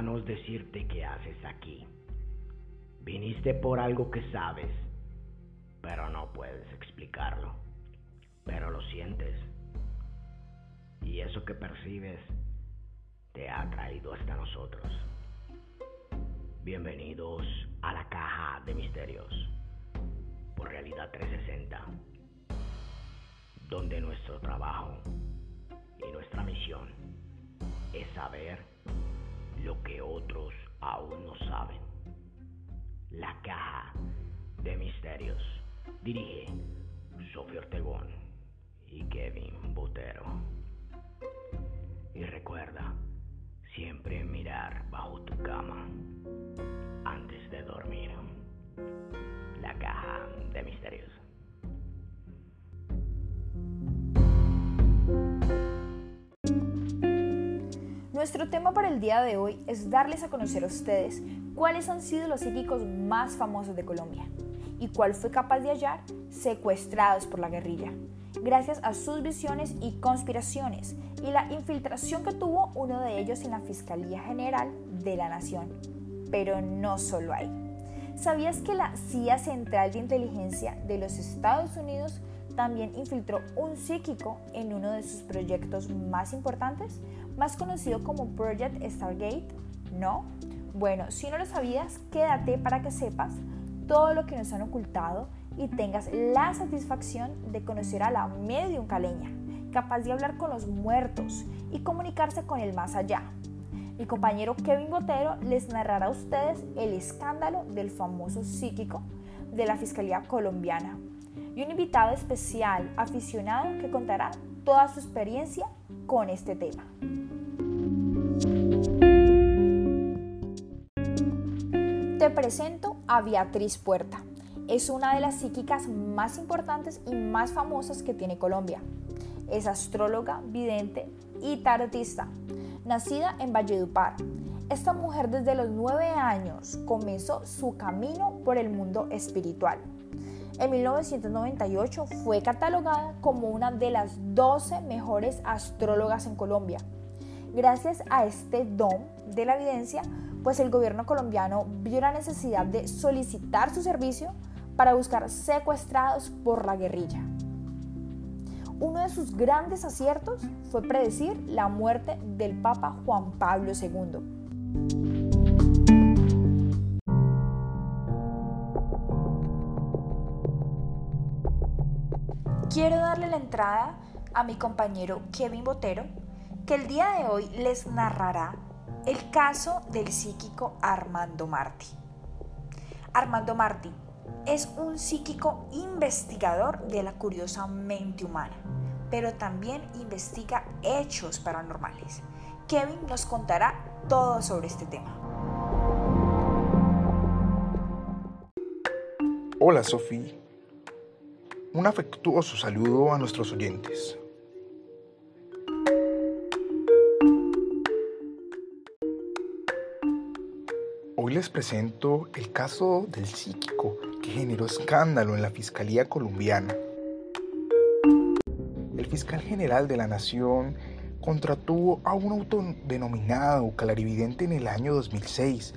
decirte qué haces aquí. Viniste por algo que sabes, pero no puedes explicarlo. Pero lo sientes. Y eso que percibes te ha traído hasta nosotros. Bienvenidos a la caja de misterios por Realidad 360, donde nuestro trabajo y nuestra misión es saber lo que otros aún no saben. La caja de misterios dirige Sofía Ortegón y Kevin Botero. Y recuerda, siempre mirar bajo tu cama antes de dormir. La caja de misterios. Nuestro tema para el día de hoy es darles a conocer a ustedes cuáles han sido los psíquicos más famosos de Colombia y cuál fue capaz de hallar secuestrados por la guerrilla, gracias a sus visiones y conspiraciones y la infiltración que tuvo uno de ellos en la Fiscalía General de la Nación. Pero no solo ahí. ¿Sabías que la CIA Central de Inteligencia de los Estados Unidos también infiltró un psíquico en uno de sus proyectos más importantes, más conocido como Project Stargate? ¿No? Bueno, si no lo sabías, quédate para que sepas todo lo que nos han ocultado y tengas la satisfacción de conocer a la medium caleña, capaz de hablar con los muertos y comunicarse con el más allá. Mi compañero Kevin Botero les narrará a ustedes el escándalo del famoso psíquico de la Fiscalía Colombiana y un invitado especial aficionado que contará toda su experiencia con este tema. Te presento a Beatriz Puerta. Es una de las psíquicas más importantes y más famosas que tiene Colombia. Es astróloga, vidente y tarotista. Nacida en Valledupar, esta mujer desde los nueve años comenzó su camino por el mundo espiritual en 1998 fue catalogada como una de las 12 mejores astrólogas en Colombia. Gracias a este don de la evidencia, pues el gobierno colombiano vio la necesidad de solicitar su servicio para buscar secuestrados por la guerrilla. Uno de sus grandes aciertos fue predecir la muerte del Papa Juan Pablo II. quiero darle la entrada a mi compañero Kevin Botero, que el día de hoy les narrará el caso del psíquico Armando Martí. Armando Martí es un psíquico investigador de la curiosa mente humana, pero también investiga hechos paranormales. Kevin nos contará todo sobre este tema. Hola Sofía un afectuoso saludo a nuestros oyentes. Les presento el caso del psíquico que generó escándalo en la Fiscalía colombiana. El fiscal general de la Nación contrató a un autodenominado clarividente en el año 2006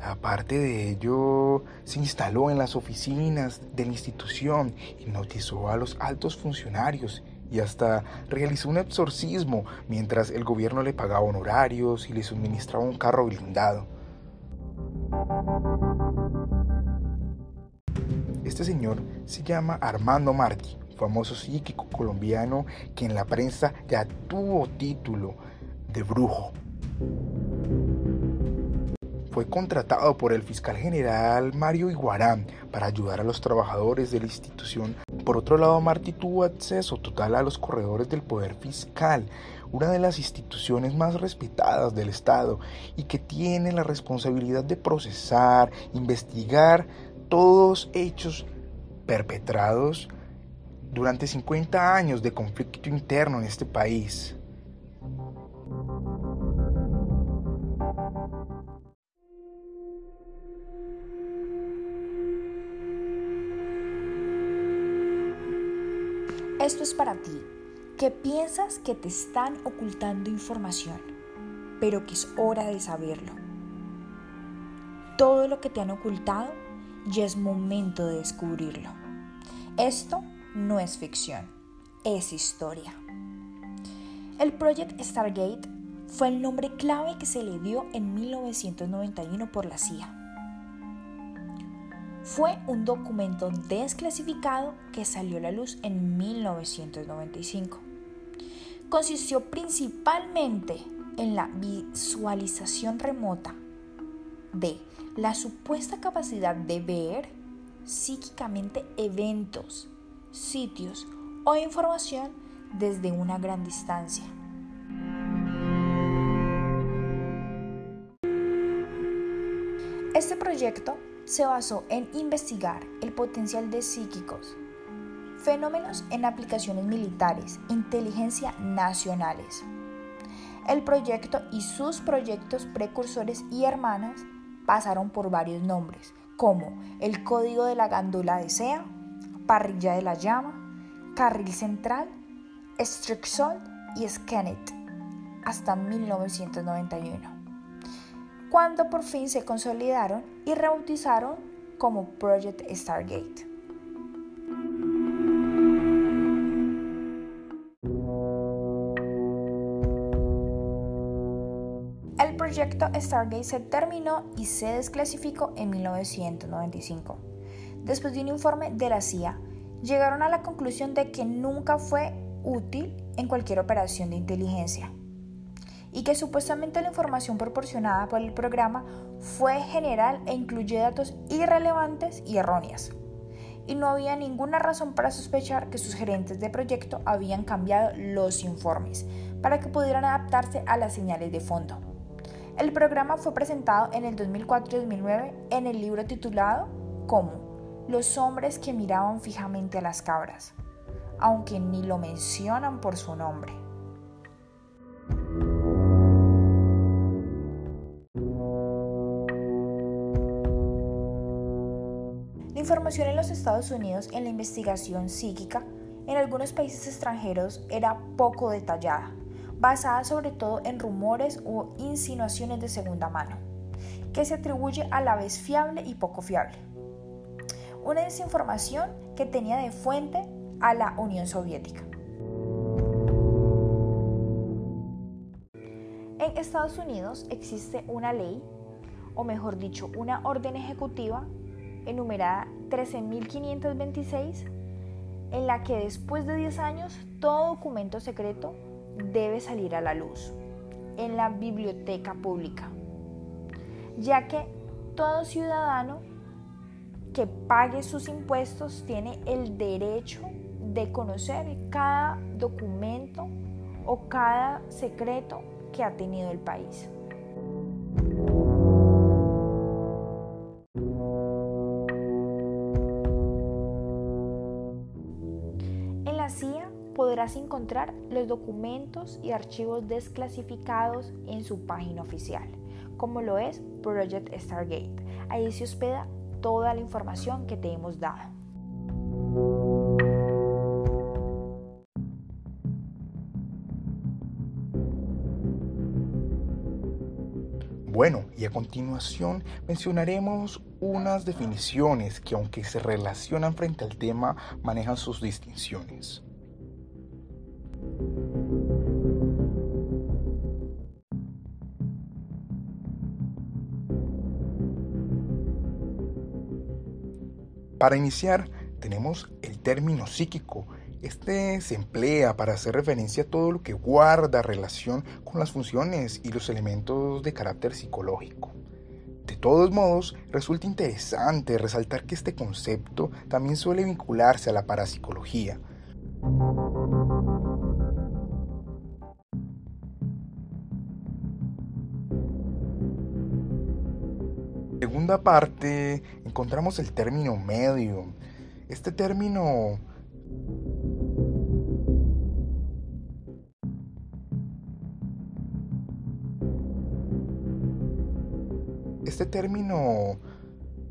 Aparte de ello, se instaló en las oficinas de la institución, hipnotizó a los altos funcionarios y hasta realizó un exorcismo mientras el gobierno le pagaba honorarios y le suministraba un carro blindado. Este señor se llama Armando Martí, famoso psíquico colombiano que en la prensa ya tuvo título de brujo fue contratado por el fiscal general Mario Iguarán para ayudar a los trabajadores de la institución. Por otro lado, Martí tuvo acceso total a los corredores del Poder Fiscal, una de las instituciones más respetadas del Estado y que tiene la responsabilidad de procesar, investigar todos hechos perpetrados durante 50 años de conflicto interno en este país. Esto es para ti, que piensas que te están ocultando información, pero que es hora de saberlo. todo lo que te han ocultado y es momento de descubrirlo. Esto no es ficción, es historia. El Project Stargate fue el nombre clave que se le dio en 1991 por la CIA. Fue un documento desclasificado que salió a la luz en 1995. Consistió principalmente en la visualización remota de la supuesta capacidad de ver psíquicamente eventos, sitios o información desde una gran distancia. Este proyecto se basó en investigar el potencial de psíquicos, fenómenos en aplicaciones militares, inteligencia nacionales. El proyecto y sus proyectos precursores y hermanas pasaron por varios nombres, como el Código de la Gándula de Sea, Parrilla de la Llama, Carril Central, Strixol y Skenet, hasta 1991, cuando por fin se consolidaron y rebautizaron como Project Stargate. proyecto Stargate se terminó y se desclasificó en 1995. Después de un informe de la CIA, llegaron a la conclusión de que nunca fue útil en cualquier operación de inteligencia y que supuestamente la información proporcionada por el programa fue general e incluye datos irrelevantes y erróneas. Y no había ninguna razón para sospechar que sus gerentes de proyecto habían cambiado los informes para que pudieran adaptarse a las señales de fondo. El programa fue presentado en el 2004 y 2009 en el libro titulado como Los hombres que miraban fijamente a las cabras, aunque ni lo mencionan por su nombre. Información en los Estados Unidos en la investigación psíquica en algunos países extranjeros era poco detallada basada sobre todo en rumores o insinuaciones de segunda mano, que se atribuye a la vez fiable y poco fiable. Una desinformación que tenía de fuente a la Unión Soviética. En Estados Unidos existe una ley, o mejor dicho, una orden ejecutiva enumerada 13.526, en la que después de 10 años todo documento secreto debe salir a la luz en la biblioteca pública, ya que todo ciudadano que pague sus impuestos tiene el derecho de conocer cada documento o cada secreto que ha tenido el país. Podrás encontrar los documentos y archivos desclasificados en su página oficial, como lo es Project Stargate. Ahí se hospeda toda la información que te hemos dado. Bueno, y a continuación mencionaremos unas definiciones que aunque se relacionan frente al tema, manejan sus distinciones. Para iniciar, tenemos el término psíquico. Este se emplea para hacer referencia a todo lo que guarda relación con las funciones y los elementos de carácter psicológico. De todos modos, resulta interesante resaltar que este concepto también suele vincularse a la parapsicología. segunda parte encontramos el término medio. Este término Este término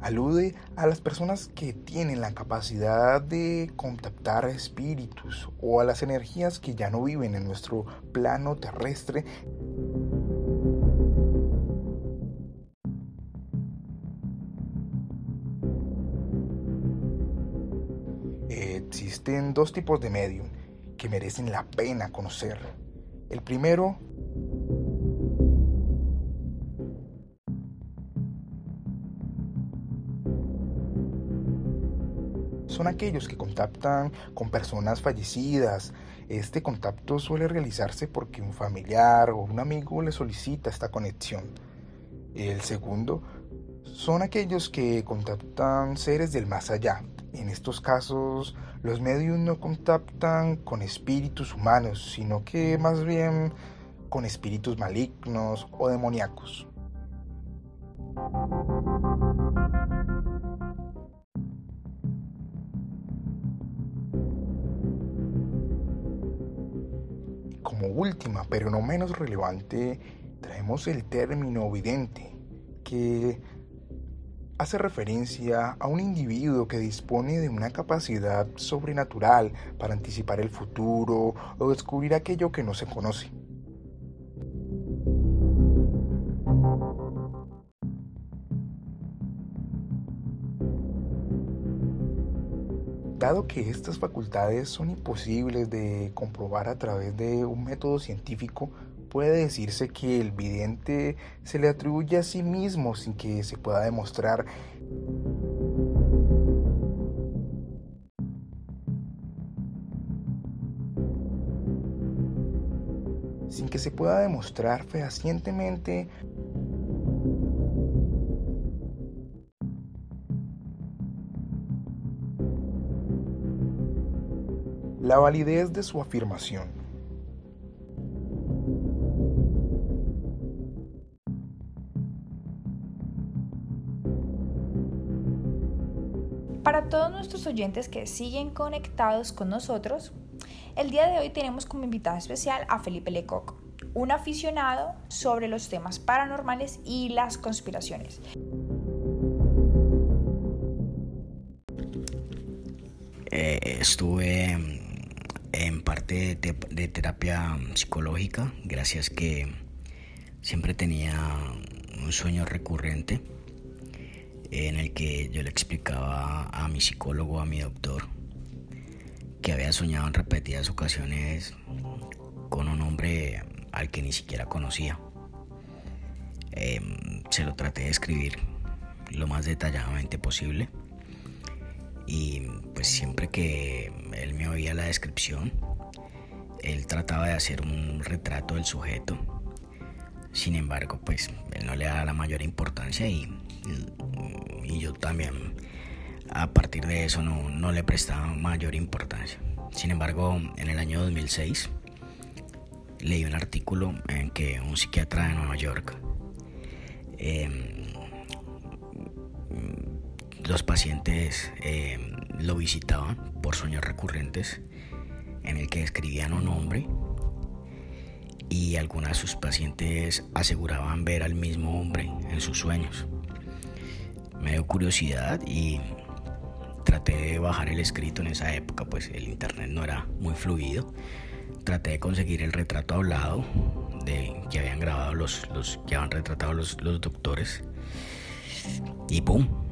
alude a las personas que tienen la capacidad de contactar espíritus o a las energías que ya no viven en nuestro plano terrestre. Existen dos tipos de medium que merecen la pena conocer. El primero son aquellos que contactan con personas fallecidas. Este contacto suele realizarse porque un familiar o un amigo le solicita esta conexión. El segundo son aquellos que contactan seres del más allá. En estos casos, los medios no contactan con espíritus humanos, sino que más bien con espíritus malignos o demoníacos. Última, pero no menos relevante, traemos el término vidente, que hace referencia a un individuo que dispone de una capacidad sobrenatural para anticipar el futuro o descubrir aquello que no se conoce. Dado que estas facultades son imposibles de comprobar a través de un método científico, puede decirse que el vidente se le atribuye a sí mismo sin que se pueda demostrar. Sin que se pueda demostrar fehacientemente la validez de su afirmación. Para todos nuestros oyentes que siguen conectados con nosotros, el día de hoy tenemos como invitado especial a Felipe Lecoq, un aficionado sobre los temas paranormales y las conspiraciones. Eh, estuve en parte de, terapia psicológica, gracias que siempre tenía un sueño recurrente en el que yo le explicaba a mi psicólogo, a mi doctor, que había soñado en repetidas ocasiones con un hombre al que ni siquiera conocía. Em, se lo traté de escribir lo más detalladamente posible y pues siempre que él me oía la descripción, él trataba de hacer un retrato del sujeto. Sin embargo, pues él no le daba la mayor importancia y, y yo también a partir de eso no, no, le prestaba mayor importancia. Sin embargo, en el año 2006 leí un artículo en que un psiquiatra de Nueva York eh, los pacientes eh, lo visitaban por sueños recurrentes en el que describían un hombre y algunas de sus pacientes aseguraban ver al mismo hombre en sus sueños. Me dio curiosidad y traté de bajar el escrito en esa época, pues el internet no era muy fluido. Traté de conseguir el retrato hablado de que habían grabado los, los que habían retratado los, los doctores. Y ¡pum!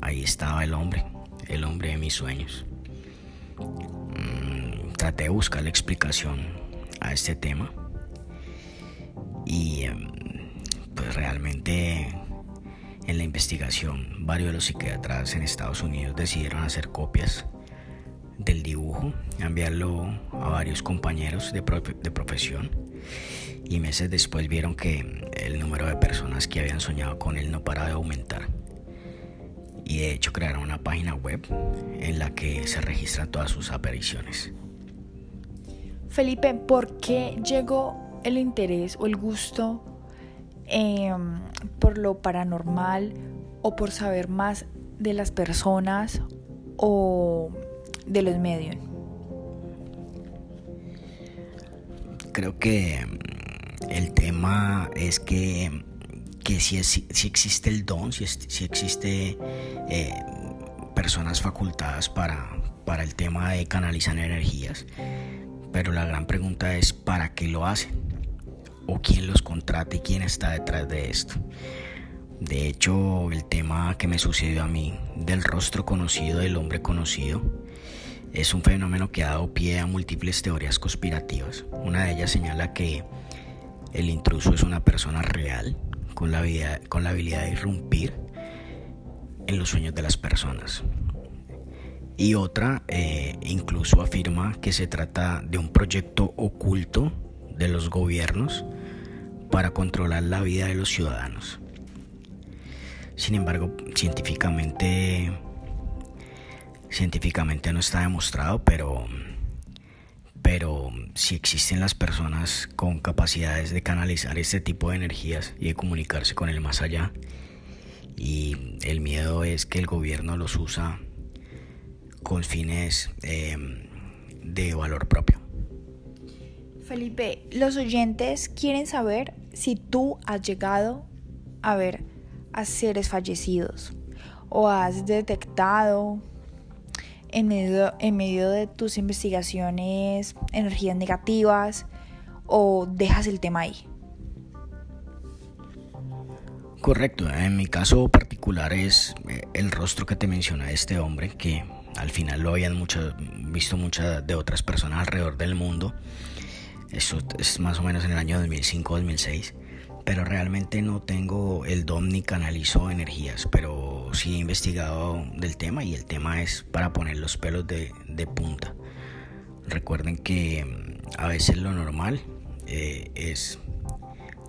Ahí estaba el hombre, el hombre de mis sueños. Mm, traté de buscar la explicación a este tema y em, pues realmente en la investigación varios de los psiquiatras en Estados Unidos decidieron hacer copias del dibujo, enviarlo a varios compañeros de, de profesión y meses después vieron que el número de personas que habían soñado con él no paraba de aumentar y de hecho crearon una página web en la que se registran todas sus apariciones. Felipe, ¿por qué llegó el interés o el gusto em, por lo paranormal o por saber más de las personas o de los medios? Creo que el tema es que que si, si existe el don, si, si existe eh, personas facultadas para, para el tema de canalizar energías, pero la gran pregunta es ¿para qué lo hacen? ¿O quién los contrata y quién está detrás de esto? De hecho, el tema que me sucedió a mí, del rostro conocido, del hombre conocido, es un fenómeno que ha dado pie a múltiples teorías conspirativas. Una de ellas señala que el intruso es una persona real con la, con la habilidad de irrumpir en los sueños de las personas. Y otra eh, incluso afirma que se trata de un proyecto oculto de los gobiernos para controlar la vida de los ciudadanos. Sin embargo, científicamente científicamente no está demostrado, pero si existen las personas con capacidades de canalizar este tipo de energías y de comunicarse con el más allá, y el miedo es que el gobierno los usa con fines em, de valor propio. Felipe, los oyentes quieren saber si tú has llegado a ver a seres fallecidos o has detectado en medio, en medio de tus investigaciones energías negativas o dejas el tema ahí? Correcto, en mi caso particular es eh, el rostro que te menciona este hombre, que al final lo habían visto muchas de otras personas alrededor del mundo. Eso es más o menos en el año 2005-2006 pero realmente no tengo el don ni canalizo energías, pero sí he investigado del tema y el tema es para poner los pelos de, punta. Recuerden que mm, a veces lo normal eh, es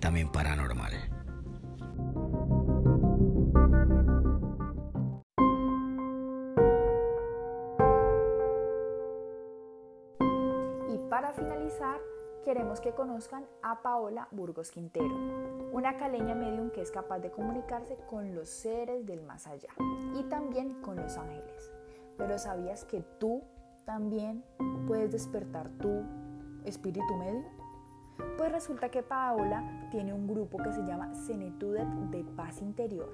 también paranormal. Queremos que conozcan a Paola Burgos Quintero, una caleña medium que es capaz de comunicarse con los seres del más allá y también con los ángeles. Pero ¿sabías que tú también puedes despertar tu espíritu medio? Pues resulta que Paola tiene un grupo que se llama Senetudet de Paz Interior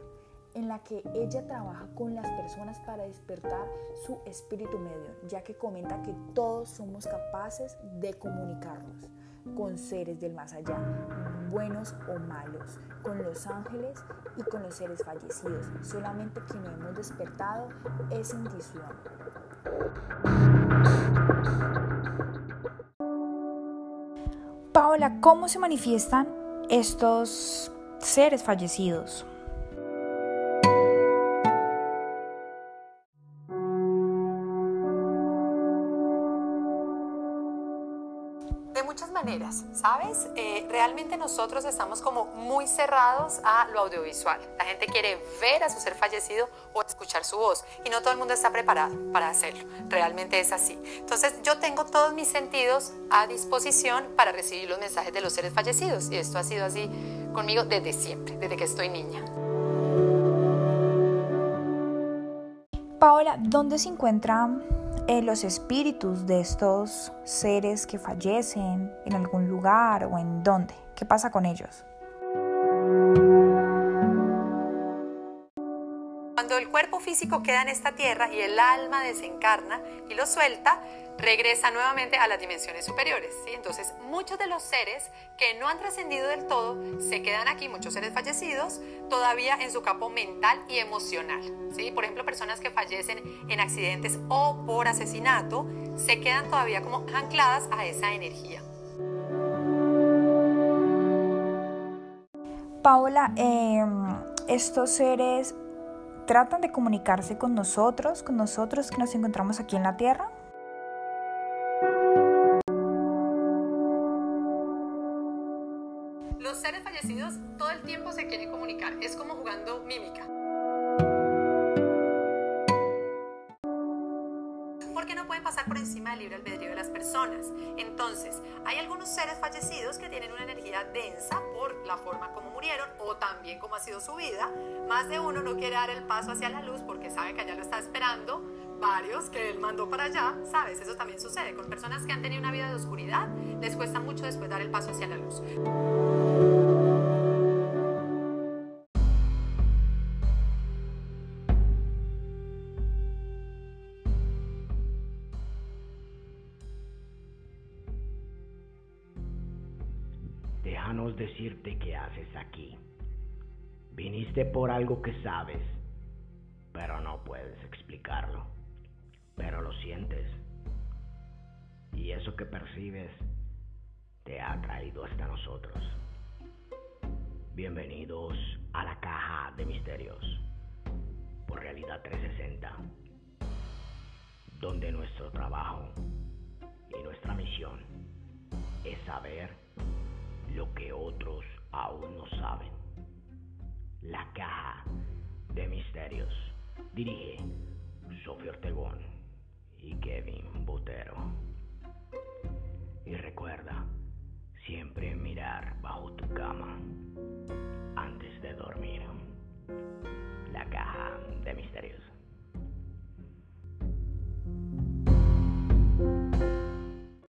en la que ella trabaja con las personas para despertar su espíritu medio, ya que comenta que todos somos capaces de comunicarnos con seres del más allá, buenos o malos, con los ángeles y con los seres fallecidos, solamente que no hemos despertado esa intuición. Paola, ¿cómo se manifiestan estos seres fallecidos? ¿Sabes? Eh, realmente nosotros estamos como muy cerrados a lo audiovisual. La gente quiere ver a su ser fallecido o escuchar su voz y no todo el mundo está preparado para hacerlo. Realmente es así. Entonces yo tengo todos mis sentidos a disposición para recibir los mensajes de los seres fallecidos y esto ha sido así conmigo desde siempre, desde que estoy niña. Paola, ¿dónde se encuentran eh, los espíritus de estos seres que fallecen en algún lugar o en dónde? ¿Qué pasa con ellos? El cuerpo físico queda en esta tierra y el alma desencarna y lo suelta, regresa nuevamente a las dimensiones superiores. ¿sí? Entonces, muchos de los seres que no han trascendido del todo se quedan aquí, muchos seres fallecidos, todavía en su campo mental y emocional. ¿sí? Por ejemplo, personas que fallecen en accidentes o por asesinato se quedan todavía como ancladas a esa energía. Paola, em, estos seres tratan de comunicarse con nosotros, con nosotros que nos encontramos aquí en la Tierra. todo el tiempo se quieren comunicar. Es como jugando mímica. Porque no pueden pasar por encima del libre albedrío de las personas. Entonces, hay algunos seres fallecidos que tienen una energía densa la forma como murieron o también como ha sido su vida. Más de uno no quiere dar el paso hacia la luz porque sabe que allá lo está esperando varios que él mandó para allá, ¿sabes? Eso también sucede con personas que han tenido una vida de oscuridad, les cuesta mucho después dar el paso hacia la luz. Decirte qué haces aquí. Viniste por algo que sabes, pero no puedes explicarlo. Pero lo sientes. Y eso que percibes te ha traído hasta nosotros. Bienvenidos a la caja de misterios por Realidad 360, donde nuestro trabajo y nuestra misión es saber lo que otros aún no saben. La caja de misterios dirige Sofía Ortegón y Kevin Botero. Y recuerda, siempre mirar bajo tu cama antes de dormir. La caja de misterios.